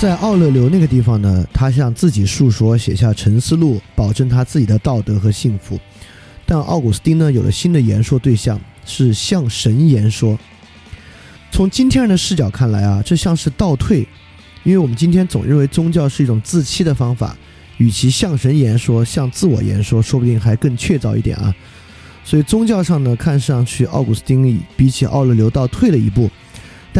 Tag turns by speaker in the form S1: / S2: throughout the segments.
S1: 在奥勒留那个地方呢，他向自己述说，写下沉思录，保证他自己的道德和幸福。但奥古斯丁呢，有了新的言说对象，是向神言说。从今天人的视角看来啊，这像是倒退，因为我们今天总认为宗教是一种自欺的方法，与其向神言说，向自我言说，说不定还更确凿一点啊。所以宗教上呢，看上去奥古斯丁比起奥勒留倒退了一步，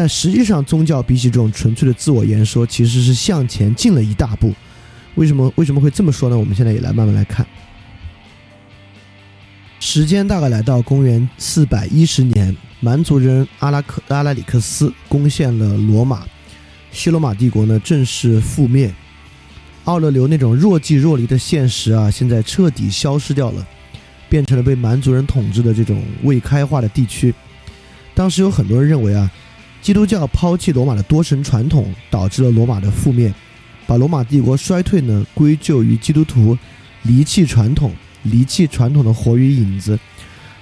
S1: 但实际上宗教比起这种纯粹的自我言说，其实是向前进了一大步。为什么为什么会这么说呢？我们现在也来慢慢来看。时间大概来到公元四百一十年，蛮族人阿拉克阿拉里克斯攻陷了罗马，西罗马帝国呢正式覆灭。奥勒留那种若即若离的现实啊，现在彻底消失掉了。变成了被蛮族人统治的这种未开化的地区。当时有很多人认为啊，基督教抛弃罗马的多神传统，导致了罗马的覆灭，把罗马帝国衰退呢归咎于基督徒离弃传统、离弃传统的活与影子。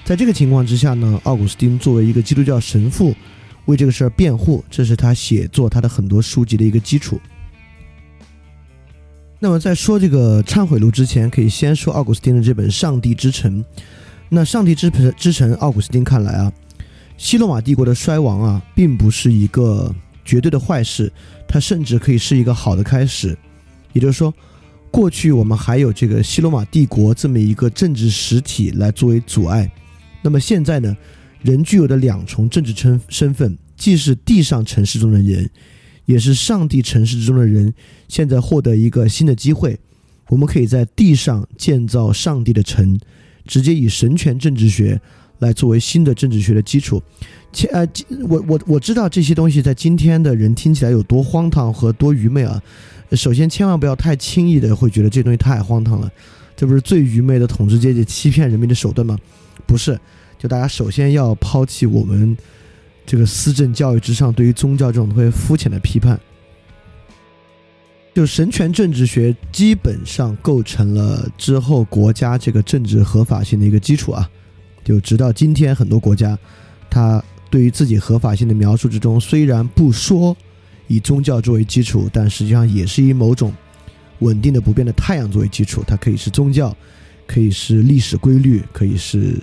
S1: 在这个情况之下呢，奥古斯丁作为一个基督教神父，为这个事儿辩护，这是他写作他的很多书籍的一个基础。那么在说这个忏悔录之前，可以先说奥古斯丁的这本《上帝之城》。那《上帝之城》之城，奥古斯丁看来啊，西罗马帝国的衰亡啊，并不是一个绝对的坏事，它甚至可以是一个好的开始。也就是说，过去我们还有这个西罗马帝国这么一个政治实体来作为阻碍。那么现在呢，人具有的两重政治身身份，既是地上城市中的人。也是上帝城市之中的人，现在获得一个新的机会，我们可以在地上建造上帝的城，直接以神权政治学来作为新的政治学的基础。且呃，我我我知道这些东西在今天的人听起来有多荒唐和多愚昧啊！首先，千万不要太轻易的会觉得这东西太荒唐了，这不是最愚昧的统治阶级欺骗人民的手段吗？不是，就大家首先要抛弃我们。这个思政教育之上，对于宗教这种特别肤浅的批判，就神权政治学基本上构成了之后国家这个政治合法性的一个基础啊。就直到今天，很多国家，它对于自己合法性的描述之中，虽然不说以宗教作为基础，但实际上也是以某种稳定的不变的太阳作为基础。它可以是宗教，可以是历史规律，可以是。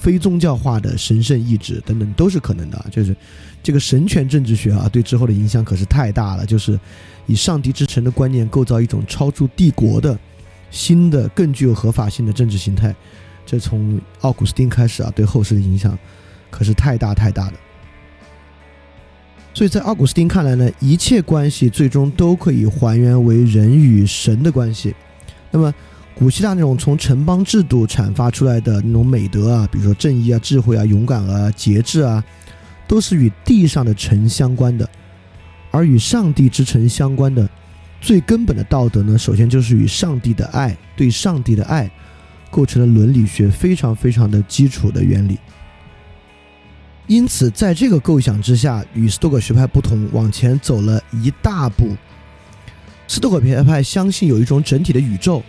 S1: 非宗教化的神圣意志等等都是可能的，就是这个神权政治学啊，对之后的影响可是太大了。就是以上帝之城的观念构造一种超出帝国的新的、更具有合法性的政治形态，这从奥古斯丁开始啊，对后世的影响可是太大太大的。所以在奥古斯丁看来呢，一切关系最终都可以还原为人与神的关系。那么。古希腊那种从城邦制度阐发出来的那种美德啊，比如说正义啊、智慧啊、勇敢啊、节制啊，都是与地上的城相关的；而与上帝之城相关的最根本的道德呢，首先就是与上帝的爱，对上帝的爱，构成了伦理学非常非常的基础的原理。因此，在这个构想之下，与斯多葛学派不同，往前走了一大步。斯多葛学派相信有一种整体的宇宙。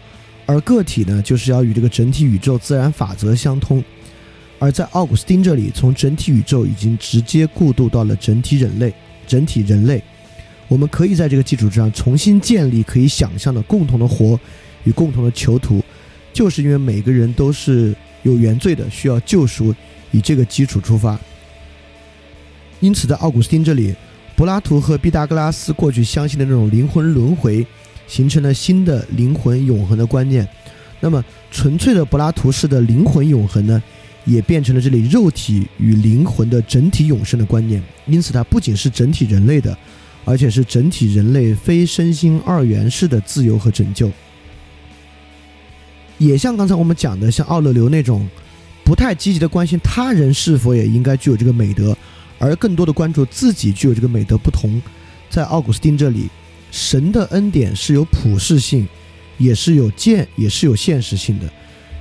S1: 而个体呢，就是要与这个整体宇宙自然法则相通。而在奥古斯丁这里，从整体宇宙已经直接过渡到了整体人类。整体人类，我们可以在这个基础之上重新建立可以想象的共同的活与共同的囚徒，就是因为每个人都是有原罪的，需要救赎，以这个基础出发。因此，在奥古斯丁这里，柏拉图和毕达哥拉斯过去相信的那种灵魂轮回。形成了新的灵魂永恒的观念，那么纯粹的柏拉图式的灵魂永恒呢，也变成了这里肉体与灵魂的整体永生的观念。因此，它不仅是整体人类的，而且是整体人类非身心二元式的自由和拯救。也像刚才我们讲的，像奥勒留那种不太积极的关心他人是否也应该具有这个美德，而更多的关注自己具有这个美德不同，在奥古斯丁这里。神的恩典是有普世性，也是有见，也是有现实性的。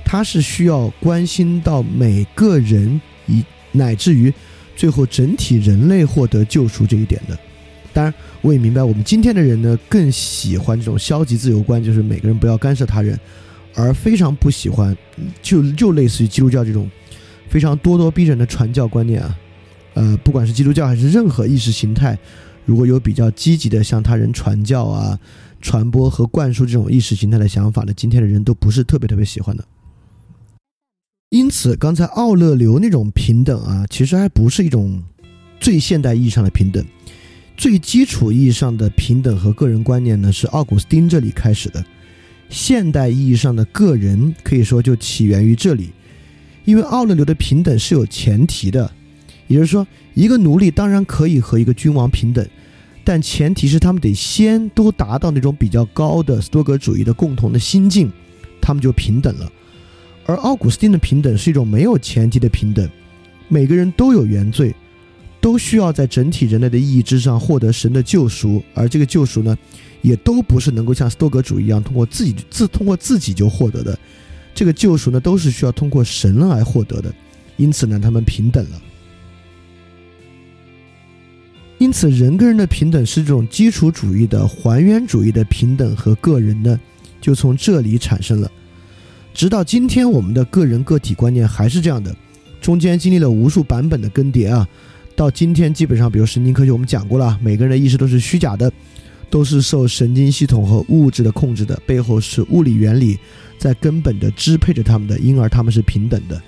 S1: 他是需要关心到每个人，以乃至于最后整体人类获得救赎这一点的。当然，我也明白，我们今天的人呢，更喜欢这种消极自由观，就是每个人不要干涉他人，而非常不喜欢，就就类似于基督教这种非常咄咄逼人的传教观念啊。呃，不管是基督教还是任何意识形态。如果有比较积极的向他人传教啊、传播和灌输这种意识形态的想法的，今天的人都不是特别特别喜欢的。因此，刚才奥勒留那种平等啊，其实还不是一种最现代意义上的平等。最基础意义上的平等和个人观念呢，是奥古斯丁这里开始的。现代意义上的个人可以说就起源于这里，因为奥勒留的平等是有前提的，也就是说，一个奴隶当然可以和一个君王平等，但前提是他们得先都达到那种比较高的斯多葛主义的共同的心境，他们就平等了。而奥古斯丁的平等是一种没有前提的平等，每个人都有原罪。都需要在整体人类的意义之上获得神的救赎，而这个救赎呢，也都不是能够像斯多葛主义一样通过自己自通过自己就获得的，这个救赎呢，都是需要通过神来获得的。因此呢，他们平等了。因此，人跟人的平等是这种基础主义的还原主义的平等和个人呢，就从这里产生了。直到今天，我们的个人个体观念还是这样的，中间经历了无数版本的更迭啊。到今天，基本上，比如神经科学，我们讲过了，每个人的意识都是虚假的，都是受神经系统和物质的控制的，背后是物理原理在根本的支配着他们的，因而他们是平等的。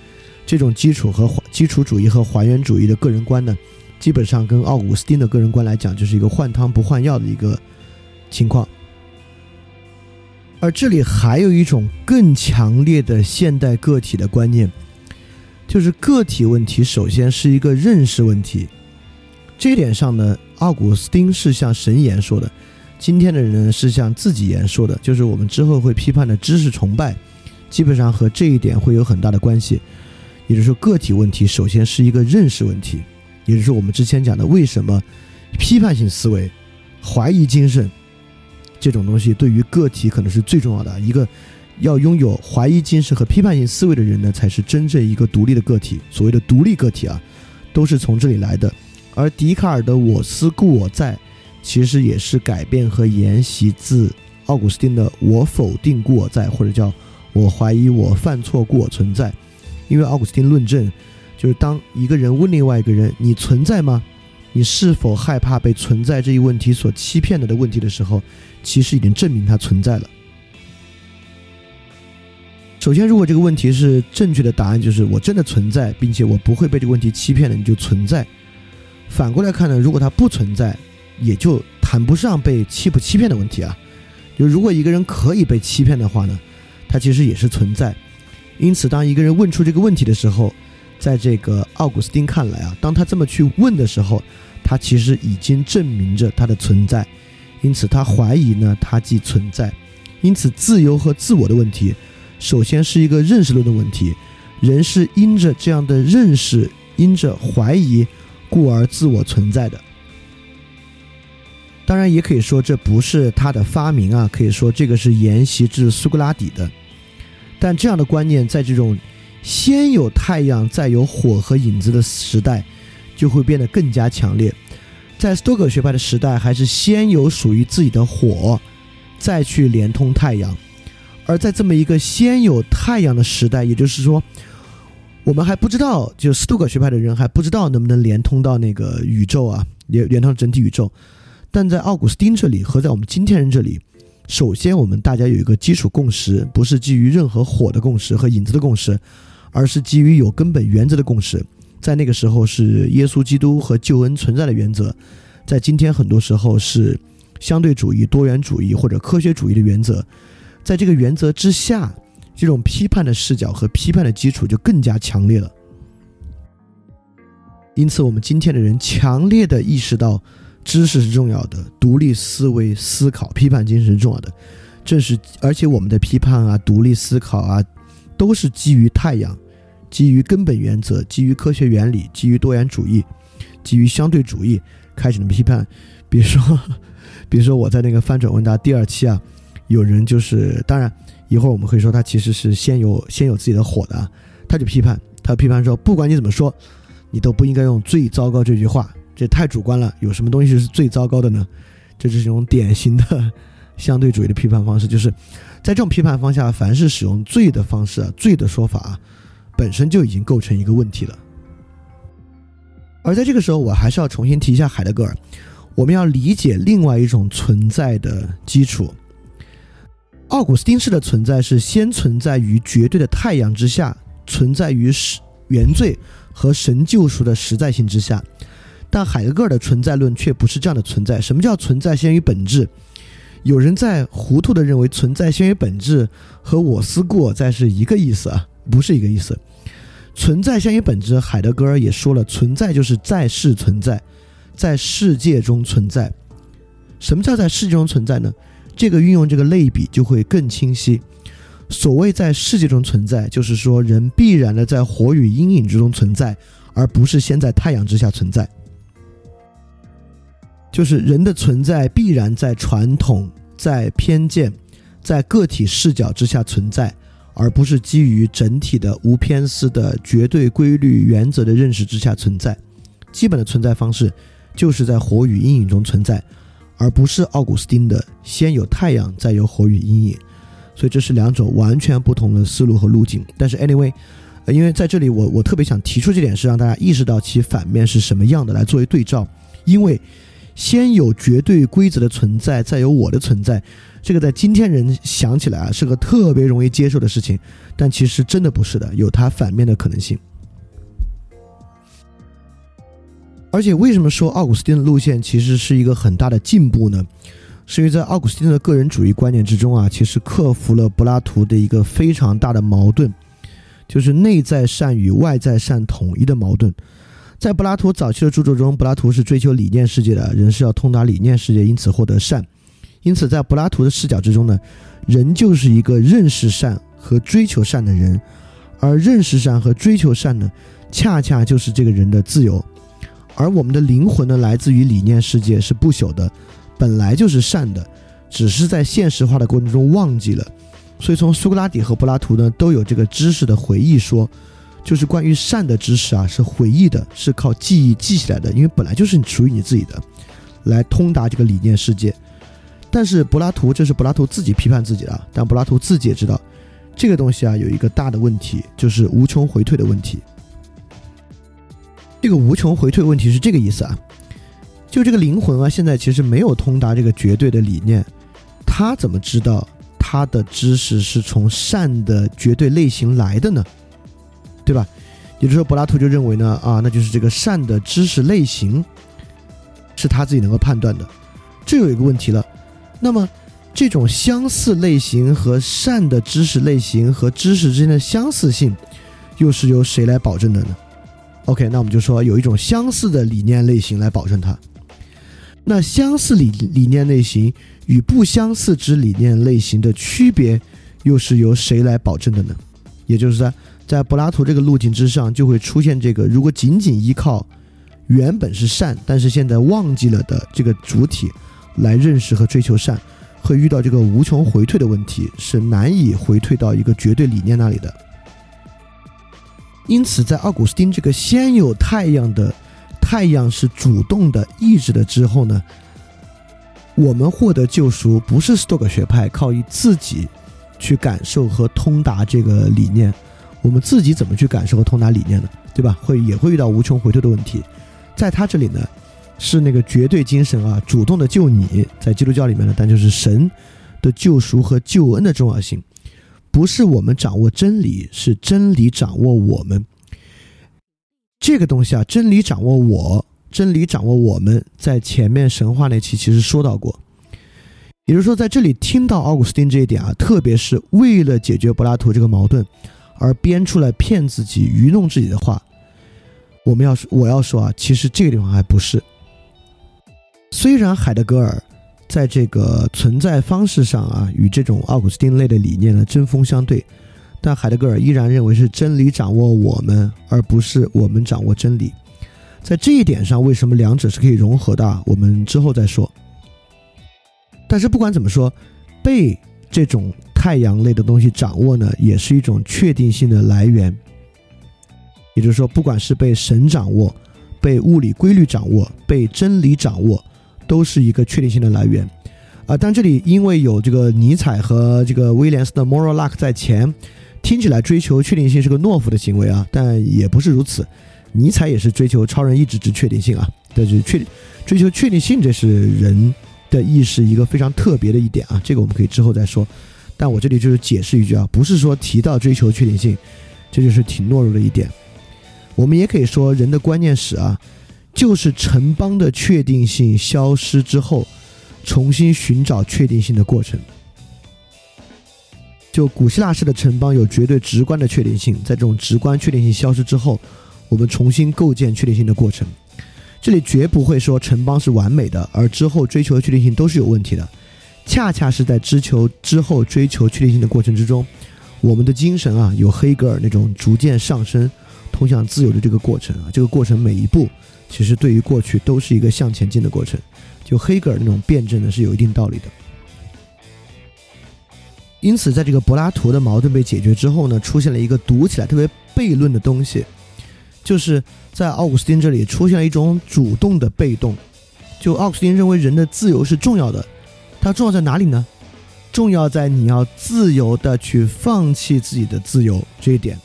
S1: 这种基础和基础主义和还原主义的个人观呢，基本上跟奥古斯丁的个人观来讲，就是一个换汤不换药的一个情况。而这里还有一种更强烈的现代个体的观念。就是个体问题，首先是一个认识问题。这一点上呢，奥古斯丁是向神言说的，今天的人是向自己言说的。就是我们之后会批判的知识崇拜，基本上和这一点会有很大的关系。也就是说，个体问题首先是一个认识问题，也就是我们之前讲的，为什么批判性思维、怀疑精神这种东西对于个体可能是最重要的一个。要拥有怀疑精神和批判性思维的人呢，才是真正一个独立的个体。所谓的独立个体啊，都是从这里来的。而笛卡尔的“我思故我在”，其实也是改变和沿袭自奥古斯丁的“我否定故我在”或者叫“我怀疑我犯错故我存在”。因为奥古斯丁论证，就是当一个人问另外一个人“你存在吗？你是否害怕被存在这一问题所欺骗了”的问题的时候，其实已经证明它存在了。首先，如果这个问题是正确的答案，就是我真的存在，并且我不会被这个问题欺骗的，你就存在。反过来看呢，如果它不存在，也就谈不上被欺不欺骗的问题啊。就如果一个人可以被欺骗的话呢，他其实也是存在。因此，当一个人问出这个问题的时候，在这个奥古斯丁看来啊，当他这么去问的时候，他其实已经证明着他的存在。因此，他怀疑呢，他即存在。因此，自由和自我的问题。首先是一个认识论的问题，人是因着这样的认识，因着怀疑，故而自我存在的。当然，也可以说这不是他的发明啊，可以说这个是沿袭至苏格拉底的。但这样的观念在这种先有太阳再有火和影子的时代，就会变得更加强烈。在斯多葛学派的时代，还是先有属于自己的火，再去连通太阳。而在这么一个先有太阳的时代，也就是说，我们还不知道，就斯多葛学派的人还不知道能不能连通到那个宇宙啊，连连通整体宇宙。但在奥古斯丁这里和在我们今天人这里，首先我们大家有一个基础共识，不是基于任何火的共识和影子的共识，而是基于有根本原则的共识。在那个时候是耶稣基督和救恩存在的原则，在今天很多时候是相对主义、多元主义或者科学主义的原则。在这个原则之下，这种批判的视角和批判的基础就更加强烈了。因此，我们今天的人强烈的意识到，知识是重要的，独立思维、思考、批判精神是重要的。正是，而且我们的批判啊、独立思考啊，都是基于太阳，基于根本原则，基于科学原理，基于多元主义，基于相对主义开始的批判。比如说，比如说我在那个翻转问答第二期啊。有人就是，当然，一会儿我们会说他其实是先有先有自己的火的，他就批判，他批判说，不管你怎么说，你都不应该用最糟糕这句话，这太主观了。有什么东西是最糟糕的呢？这是一种典型的相对主义的批判方式，就是在这种批判方下，凡是使用罪的方式啊，罪的说法啊，本身就已经构成一个问题了。而在这个时候，我还是要重新提一下海德格尔。我们要理解另外一种存在的基础。奥古斯丁式的存在是先存在于绝对的太阳之下，存在于原罪和神救赎的实在性之下。但海德格尔的存在论却不是这样的存在。什么叫存在先于本质？有人在糊涂的认为存在先于本质和我思故我在是一个意思啊，不是一个意思。存在先于本质，海德格尔也说了，存在就是在世存在，在世界中存在。什么叫在世界中存在呢？这个运用这个类比就会更清晰。所谓在世界中存在，就是说人必然的在火与阴影之中存在，而不是先在太阳之下存在。就是人的存在必然在传统、在偏见、在个体视角之下存在，而不是基于整体的无偏私的绝对规律原则的认识之下存在。基本的存在方式就是在火与阴影中存在，而不是奥古斯丁的先有太阳，再有火与阴影。所以这是两种完全不同的思路和路径。但是 anyway，呃，因为在这里我我特别想提出这点，是让大家意识到其反面是什么样的，来作为对照，因为。先有绝对规则的存在，再有我的存在，这个在今天人想起来啊是个特别容易接受的事情，但其实真的不是的，有它反面的可能性。而且为什么说奥古斯丁的路线其实是一个很大的进步呢？是因为在奥古斯丁的个人主义观念之中啊，其实克服了柏拉图的一个非常大的矛盾，就是内在善与外在善统一的矛盾。在柏拉图早期的著作中，柏拉图是追求理念世界的人是要通达理念世界，因此获得善。因此，在柏拉图的视角之中呢，人就是一个认识善和追求善的人，而认识善和追求善呢，恰恰就是这个人的自由。而我们的灵魂呢，来自于理念世界，是不朽的，本来就是善的，只是在现实化的过程中忘记了。所以，从苏格拉底和柏拉图呢，都有这个知识的回忆说。就是关于善的知识啊，是回忆的，是靠记忆记起来的，因为本来就是属于你自己的，来通达这个理念世界。但是柏拉图，这是柏拉图自己批判自己的，但柏拉图自己也知道，这个东西啊有一个大的问题，就是无穷回退的问题。这个无穷回退问题是这个意思啊，就这个灵魂啊，现在其实没有通达这个绝对的理念，他怎么知道他的知识是从善的绝对类型来的呢？对吧？也就是说，柏拉图就认为呢，啊，那就是这个善的知识类型是他自己能够判断的。这有一个问题了，那么这种相似类型和善的知识类型和知识之间的相似性，又是由谁来保证的呢？OK，那我们就说有一种相似的理念类型来保证它。那相似理理念类型与不相似之理念类型的区别，又是由谁来保证的呢？也就是说。在柏拉图这个路径之上，就会出现这个：如果仅仅依靠原本是善，但是现在忘记了的这个主体来认识和追求善，会遇到这个无穷回退的问题，是难以回退到一个绝对理念那里的。因此，在奥古斯丁这个先有太阳的太阳是主动的意志的之后呢，我们获得救赎不是斯多葛学派靠以自己去感受和通达这个理念。我们自己怎么去感受和通达理念呢？对吧？会也会遇到无穷回退的问题。在他这里呢，是那个绝对精神啊，主动的救你。在基督教里面呢，但就是神的救赎和救恩的重要性，不是我们掌握真理，是真理掌握我们。这个东西啊，真理掌握我，真理掌握我们，在前面神话那期其实说到过。也就是说，在这里听到奥古斯丁这一点啊，特别是为了解决柏拉图这个矛盾。而编出来骗自己、愚弄自己的话，我们要说，我要说啊，其实这个地方还不是。虽然海德格尔在这个存在方式上啊，与这种奥古斯丁类的理念呢针锋相对，但海德格尔依然认为是真理掌握我们，而不是我们掌握真理。在这一点上，为什么两者是可以融合的？我们之后再说。但是不管怎么说，被这种。太阳类的东西掌握呢，也是一种确定性的来源。也就是说，不管是被神掌握、被物理规律掌握、被真理掌握，都是一个确定性的来源。啊，但这里因为有这个尼采和这个威廉斯的 moral luck 在前，听起来追求确定性是个懦夫的行为啊，但也不是如此。尼采也是追求超人意志之确定性啊，但是确追求确定性，这是人的意识一个非常特别的一点啊，这个我们可以之后再说。但我这里就是解释一句啊，不是说提到追求确定性，这就是挺懦弱的一点。我们也可以说，人的观念史啊，就是城邦的确定性消失之后，重新寻找确定性的过程。就古希腊式的城邦有绝对直观的确定性，在这种直观确定性消失之后，我们重新构建确定性的过程。这里绝不会说城邦是完美的，而之后追求的确定性都是有问题的。恰恰是在追求之后追求确定性的过程之中，我们的精神啊，有黑格尔那种逐渐上升、通向自由的这个过程啊。这个过程每一步，其实对于过去都是一个向前进的过程。就黑格尔那种辩证呢，是有一定道理的。因此，在这个柏拉图的矛盾被解决之后呢，出现了一个读起来特别悖论的东西，就是在奥古斯丁这里出现了一种主动的被动。就奥古斯丁认为人的自由是重要的。它重要在哪里呢？重要在你要自由的去放弃自己的自由这一点，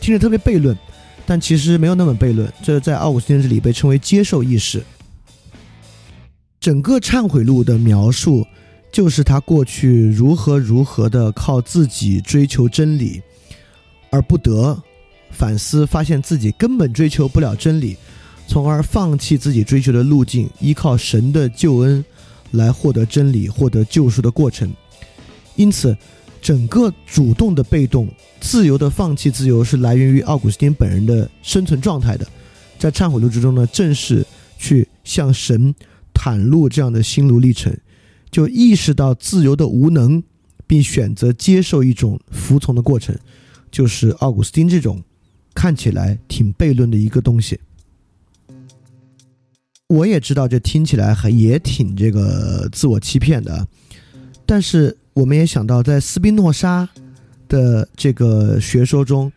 S1: 听着特别悖论，但其实没有那么悖论。这在奥古斯丁这里被称为接受意识。整个忏悔录的描述就是他过去如何如何的靠自己追求真理，而不得反思，发现自己根本追求不了真理，从而放弃自己追求的路径，依靠神的救恩。来获得真理、获得救赎的过程，因此，整个主动的被动、自由的放弃自由，是来源于奥古斯丁本人的生存状态的。在忏悔录之中呢，正是去向神袒露这样的心路历程，就意识到自由的无能，并选择接受一种服从的过程，就是奥古斯丁这种看起来挺悖论的一个东西。我也知道，这听起来还也挺这个自我欺骗的，但是我们也想到，在斯宾诺莎的这个学说中，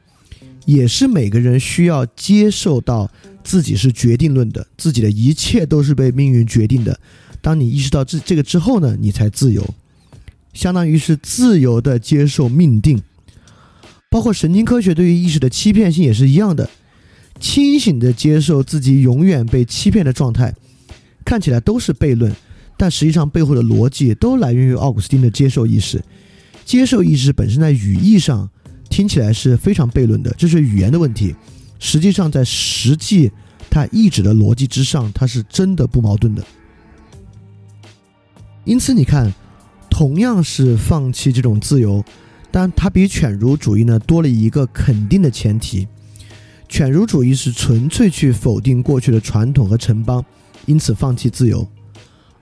S1: 也是每个人需要接受到自己是决定论的，自己的一切都是被命运决定的。当你意识到这这个之后呢，你才自由，相当于是自由的接受命定。包括神经科学对于意识的欺骗性也是一样的。清醒的接受自己永远被欺骗的状态，看起来都是悖论，但实际上背后的逻辑都来源于奥古斯丁的接受意识。接受意识本身在语义上听起来是非常悖论的，这是语言的问题。实际上，在实际它意志的逻辑之上，它是真的不矛盾的。因此，你看，同样是放弃这种自由，但它比犬儒主义呢多了一个肯定的前提。犬儒主义是纯粹去否定过去的传统和城邦，因此放弃自由；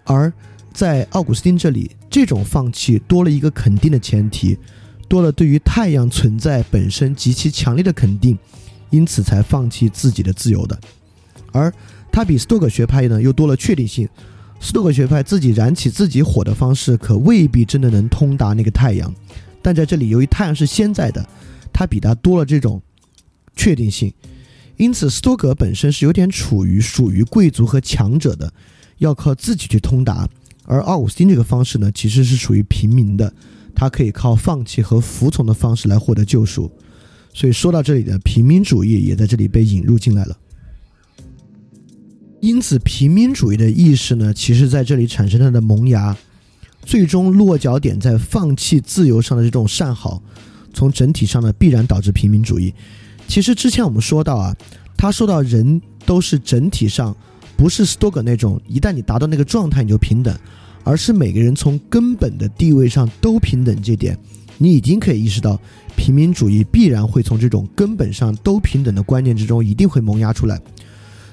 S1: 而在奥古斯丁这里，这种放弃多了一个肯定的前提，多了对于太阳存在本身极其强烈的肯定，因此才放弃自己的自由的。而他比斯多葛学派呢又多了确定性，斯多葛学派自己燃起自己火的方式可未必真的能通达那个太阳，但在这里由于太阳是先在的，他比他多了这种。确定性，因此斯多葛本身是有点处于属于贵族和强者的，要靠自己去通达；而奥古斯丁这个方式呢，其实是属于平民的，他可以靠放弃和服从的方式来获得救赎。所以说到这里的平民主义也在这里被引入进来了。因此，平民主义的意识呢，其实在这里产生它的萌芽，最终落脚点在放弃自由上的这种善好，从整体上呢，必然导致平民主义。其实之前我们说到啊，他说到人都是整体上，不是斯多葛那种一旦你达到那个状态你就平等，而是每个人从根本的地位上都平等这点，你已经可以意识到，平民主义必然会从这种根本上都平等的观念之中一定会萌芽出来。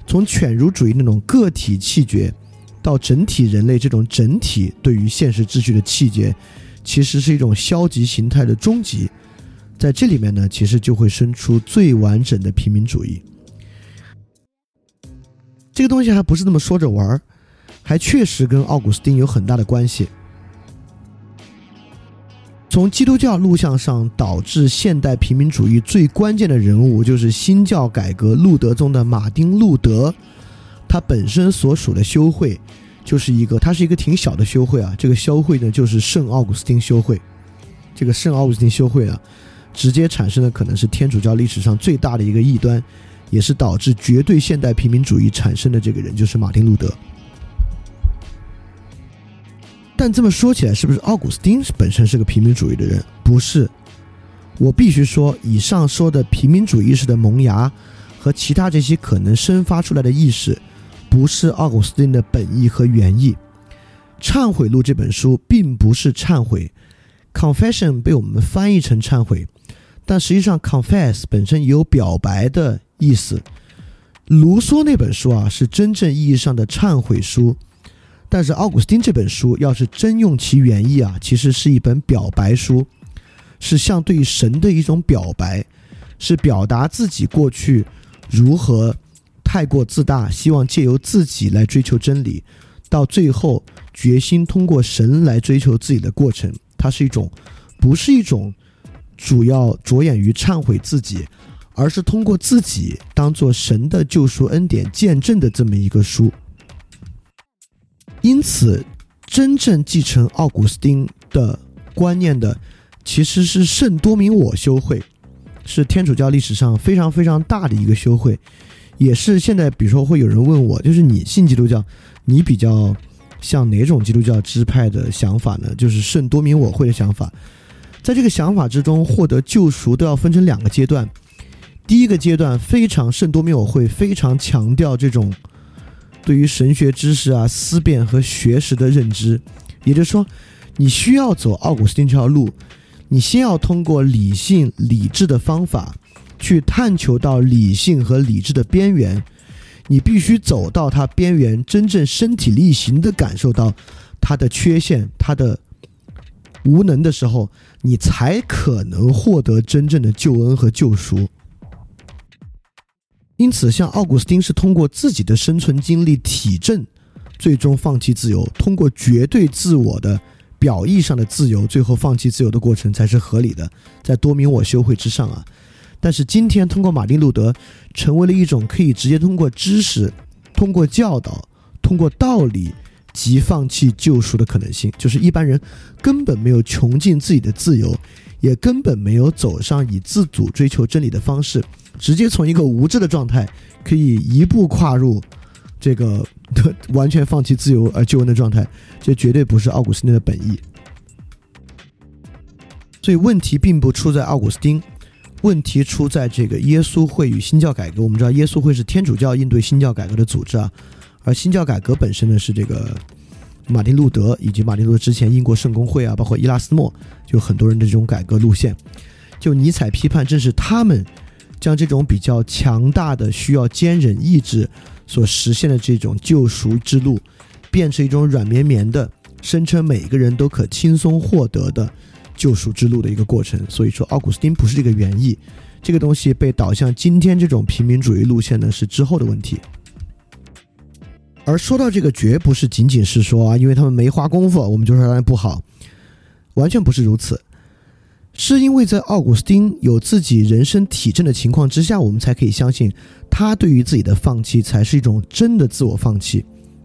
S1: 从犬儒主义那种个体气绝，到整体人类这种整体对于现实秩序的气绝，其实是一种消极形态的终极。在这里面呢，其实就会生出最完整的平民主义。这个东西还不是那么说着玩儿，还确实跟奥古斯丁有很大的关系。从基督教录像上导致现代平民主义最关键的人物，就是新教改革路德中的马丁·路德。他本身所属的修会，就是一个，他是一个挺小的修会啊。这个修会呢，就是圣奥古斯丁修会。这个圣奥古斯丁修会啊。直接产生的可能是天主教历史上最大的一个异端，也是导致绝对现代平民主义产生的这个人，就是马丁·路德。但这么说起来，是不是奥古斯丁本身是个平民主义的人？不是。我必须说，以上说的平民主义意识的萌芽和其他这些可能生发出来的意识，不是奥古斯丁的本意和原意。《忏悔录》这本书并不是忏悔，confession 被我们翻译成忏悔，但实际上 confess 本身也有表白的意思。卢梭那本书啊是真正意义上的忏悔书，但是奥古斯丁这本书要是真用其原意啊，其实是一本表白书，是向对神的一种表白，是表达自己过去如何太过自大，希望借由自己来追求真理，到最后。决心通过神来追求自己的过程，它是一种，不是一种主要着眼于忏悔自己，而是通过自己当做神的救赎恩典见证的这么一个书。因此，真正继承奥古斯丁的观念的，其实是圣多明我修会，是天主教历史上非常非常大的一个修会，也是现在比如说会有人问我，就是你信基督教，你比较。像哪种基督教支派的想法呢？就是圣多明我会的想法，在这个想法之中，获得救赎都要分成两个阶段。第一个阶段非常圣多明我会非常强调这种对于神学知识啊思辨和学识的认知，也就是说，你需要走奥古斯丁这条路，你先要通过理性理智的方法去探求到理性和理智的边缘。你必须走到它边缘，真正身体力行的感受到它的缺陷、它的无能的时候，你才可能获得真正的救恩和救赎。因此，像奥古斯丁是通过自己的生存经历体证，最终放弃自由；通过绝对自我的表意上的自由，最后放弃自由的过程才是合理的。在多明我修会之上啊。但是今天，通过马丁·路德，成为了一种可以直接通过知识、通过教导、通过道理即放弃救赎的可能性。就是一般人根本没有穷尽自己的自由，也根本没有走上以自主追求真理的方式，直接从一个无知的状态，可以一步跨入这个完全放弃自由而救恩的状态。这绝对不是奥古斯丁的本意。所以问题并不出在奥古斯丁。问题出在这个耶稣会与新教改革。我们知道，耶稣会是天主教应对新教改革的组织啊，而新教改革本身呢是这个马丁路德以及马丁路德之前英国圣公会啊，包括伊拉斯谟，就很多人的这种改革路线。就尼采批判，正是他们将这种比较强大的、需要坚忍意志所实现的这种救赎之路，变成一种软绵绵的，声称每个人都可轻松获得的。救赎之路的一个过程，所以说奥古斯丁不是这个原意，这个东西被导向今天这种平民主义路线呢，是之后的问题。而说到这个，绝不是仅仅是说啊，因为他们没花功夫，我们就说他们不好，完全不是如此，是因为在奥古斯丁有自己人生体证的情况之下，我们才可以相信他对于自己的放弃才是一种真的自我放弃，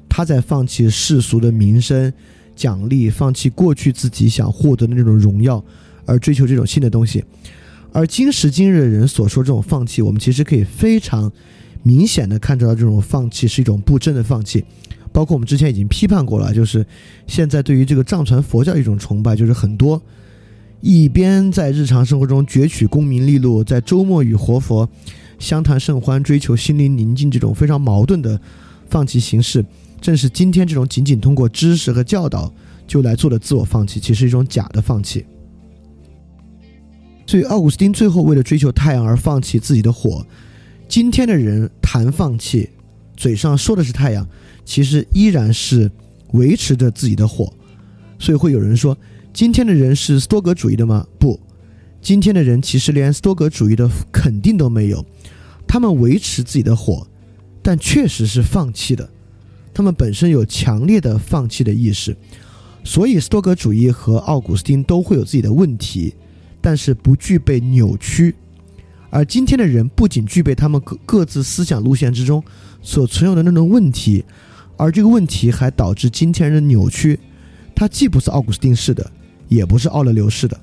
S1: 他在放弃世俗的名声。奖励，放弃过去自己想获得的那种荣耀，而追求这种新的东西。而今时今日的人所说这种放弃，我们其实可以非常明显的看出来，这种放弃是一种不正的放弃。包括我们之前已经批判过了，就是现在对于这个藏传佛教一种崇拜，就是很多一边在日常生活中攫取功名利禄，在周末与活佛相谈甚欢，追求心灵宁静这种非常矛盾的放弃形式。正是今天这种仅仅通过知识和教导就来做的自我放弃，其实是一种假的放弃。所以，奥古斯丁最后为了追求太阳而放弃自己的火。今天的人谈放弃，嘴上说的是太阳，其实依然是维持着自己的火。所以，会有人说，今天的人是斯多格主义的吗？不，今天的人其实连斯多格主义的肯定都没有。他们维持自己的火，但确实是放弃的。他们本身有强烈的放弃的意识，所以斯多格主义和奥古斯丁都会有自己的问题，但是不具备扭曲。而今天的人不仅具备他们各各自思想路线之中所存有的那种问题，而这个问题还导致今天人的扭曲。它既不是奥古斯丁式的，也不是奥勒留式的。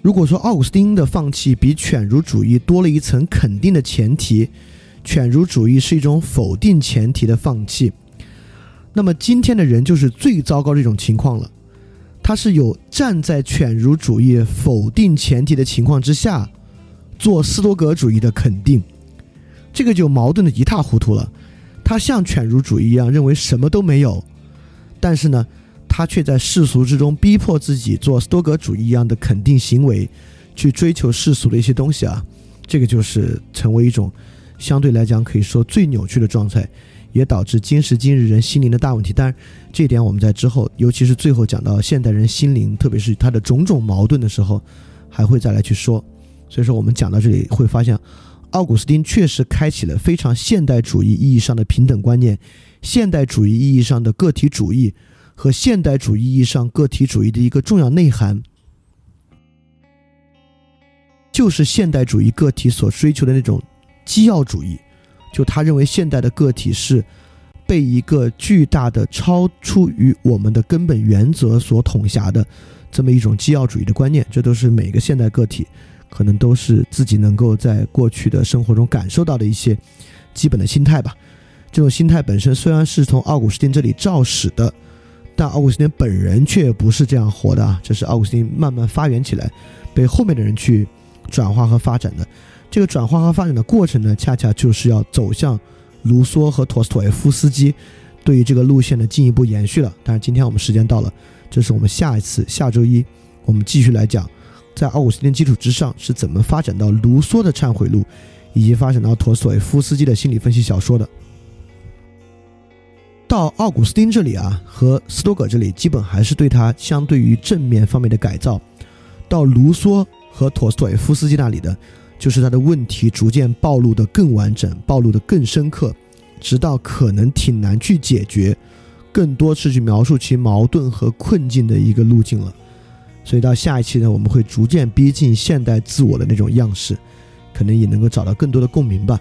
S1: 如果说奥古斯丁的放弃比犬儒主义多了一层肯定的前提，犬儒主义是一种否定前提的放弃，那么今天的人就是最糟糕的一种情况了。他是有站在犬儒主义否定前提的情况之下，做斯多格主义的肯定，这个就矛盾的一塌糊涂了。他像犬儒主义一样认为什么都没有，但是呢？他却在世俗之中逼迫自己做斯多格主义一样的肯定行为，去追求世俗的一些东西啊，这个就是成为一种相对来讲可以说最扭曲的状态，也导致今时今日人心灵的大问题。当然，这一点我们在之后，尤其是最后讲到现代人心灵，特别是他的种种矛盾的时候，还会再来去说。所以说，我们讲到这里会发现，奥古斯丁确实开启了非常现代主义意义上的平等观念，现代主义意义上的个体主义。和现代主义意义上个体主义的一个重要内涵，就是现代主义个体所追求的那种基要主义。就他认为，现代的个体是被一个巨大的、超出于我们的根本原则所统辖的这么一种基要主义的观念。这都是每个现代个体可能都是自己能够在过去的生活中感受到的一些基本的心态吧。这种心态本身虽然是从奥古斯丁这里肇始的。但奥古斯丁本人却不是这样活的啊！这是奥古斯丁慢慢发源起来，被后面的人去转化和发展的。这个转化和发展的过程呢，恰恰就是要走向卢梭和陀思妥耶夫斯基对于这个路线的进一步延续了。但是今天我们时间到了，这是我们下一次下周一我们继续来讲，在奥古斯丁基础之上是怎么发展到卢梭的忏悔录，以及发展到陀思妥耶夫斯基的心理分析小说的。到奥古斯丁这里啊，和斯多葛这里基本还是对他相对于正面方面的改造。到卢梭和陀思妥耶夫斯基那里的，就是他的问题逐渐暴露的更完整，暴露的更深刻，直到可能挺难去解决，更多是去描述其矛盾和困境的一个路径了。所以到下一期呢，我们会逐渐逼近现代自我的那种样式，可能也能够找到更多的共鸣吧。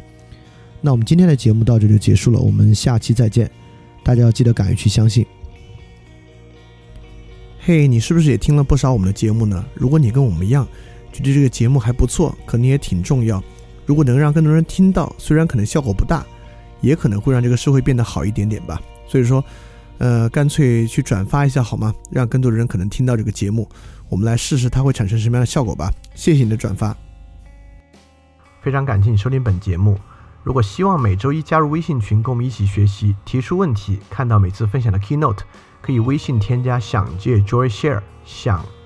S1: 那我们今天的节目到这就结束了，我们下期再见。大家要记得敢于去相信。嘿，你是不是也听了不少我们的节目呢？如果你跟我们一样，觉得这个节目还不错，可能也挺重要。如果能让更多人听到，虽然可能效果不大，也可能会让这个社会变得好一点点吧。所以说，呃，干脆去转发一下好吗？让更多的人可能听到这个节目，我们来试试它会产生什么样的效果吧。谢谢你的转发，非常感谢你收听本节目。如果希望每周一加入微信群，跟我们一起学习、提出问题、看到每次分享的 keynote，可以微信添加“想借 Joy Share”，想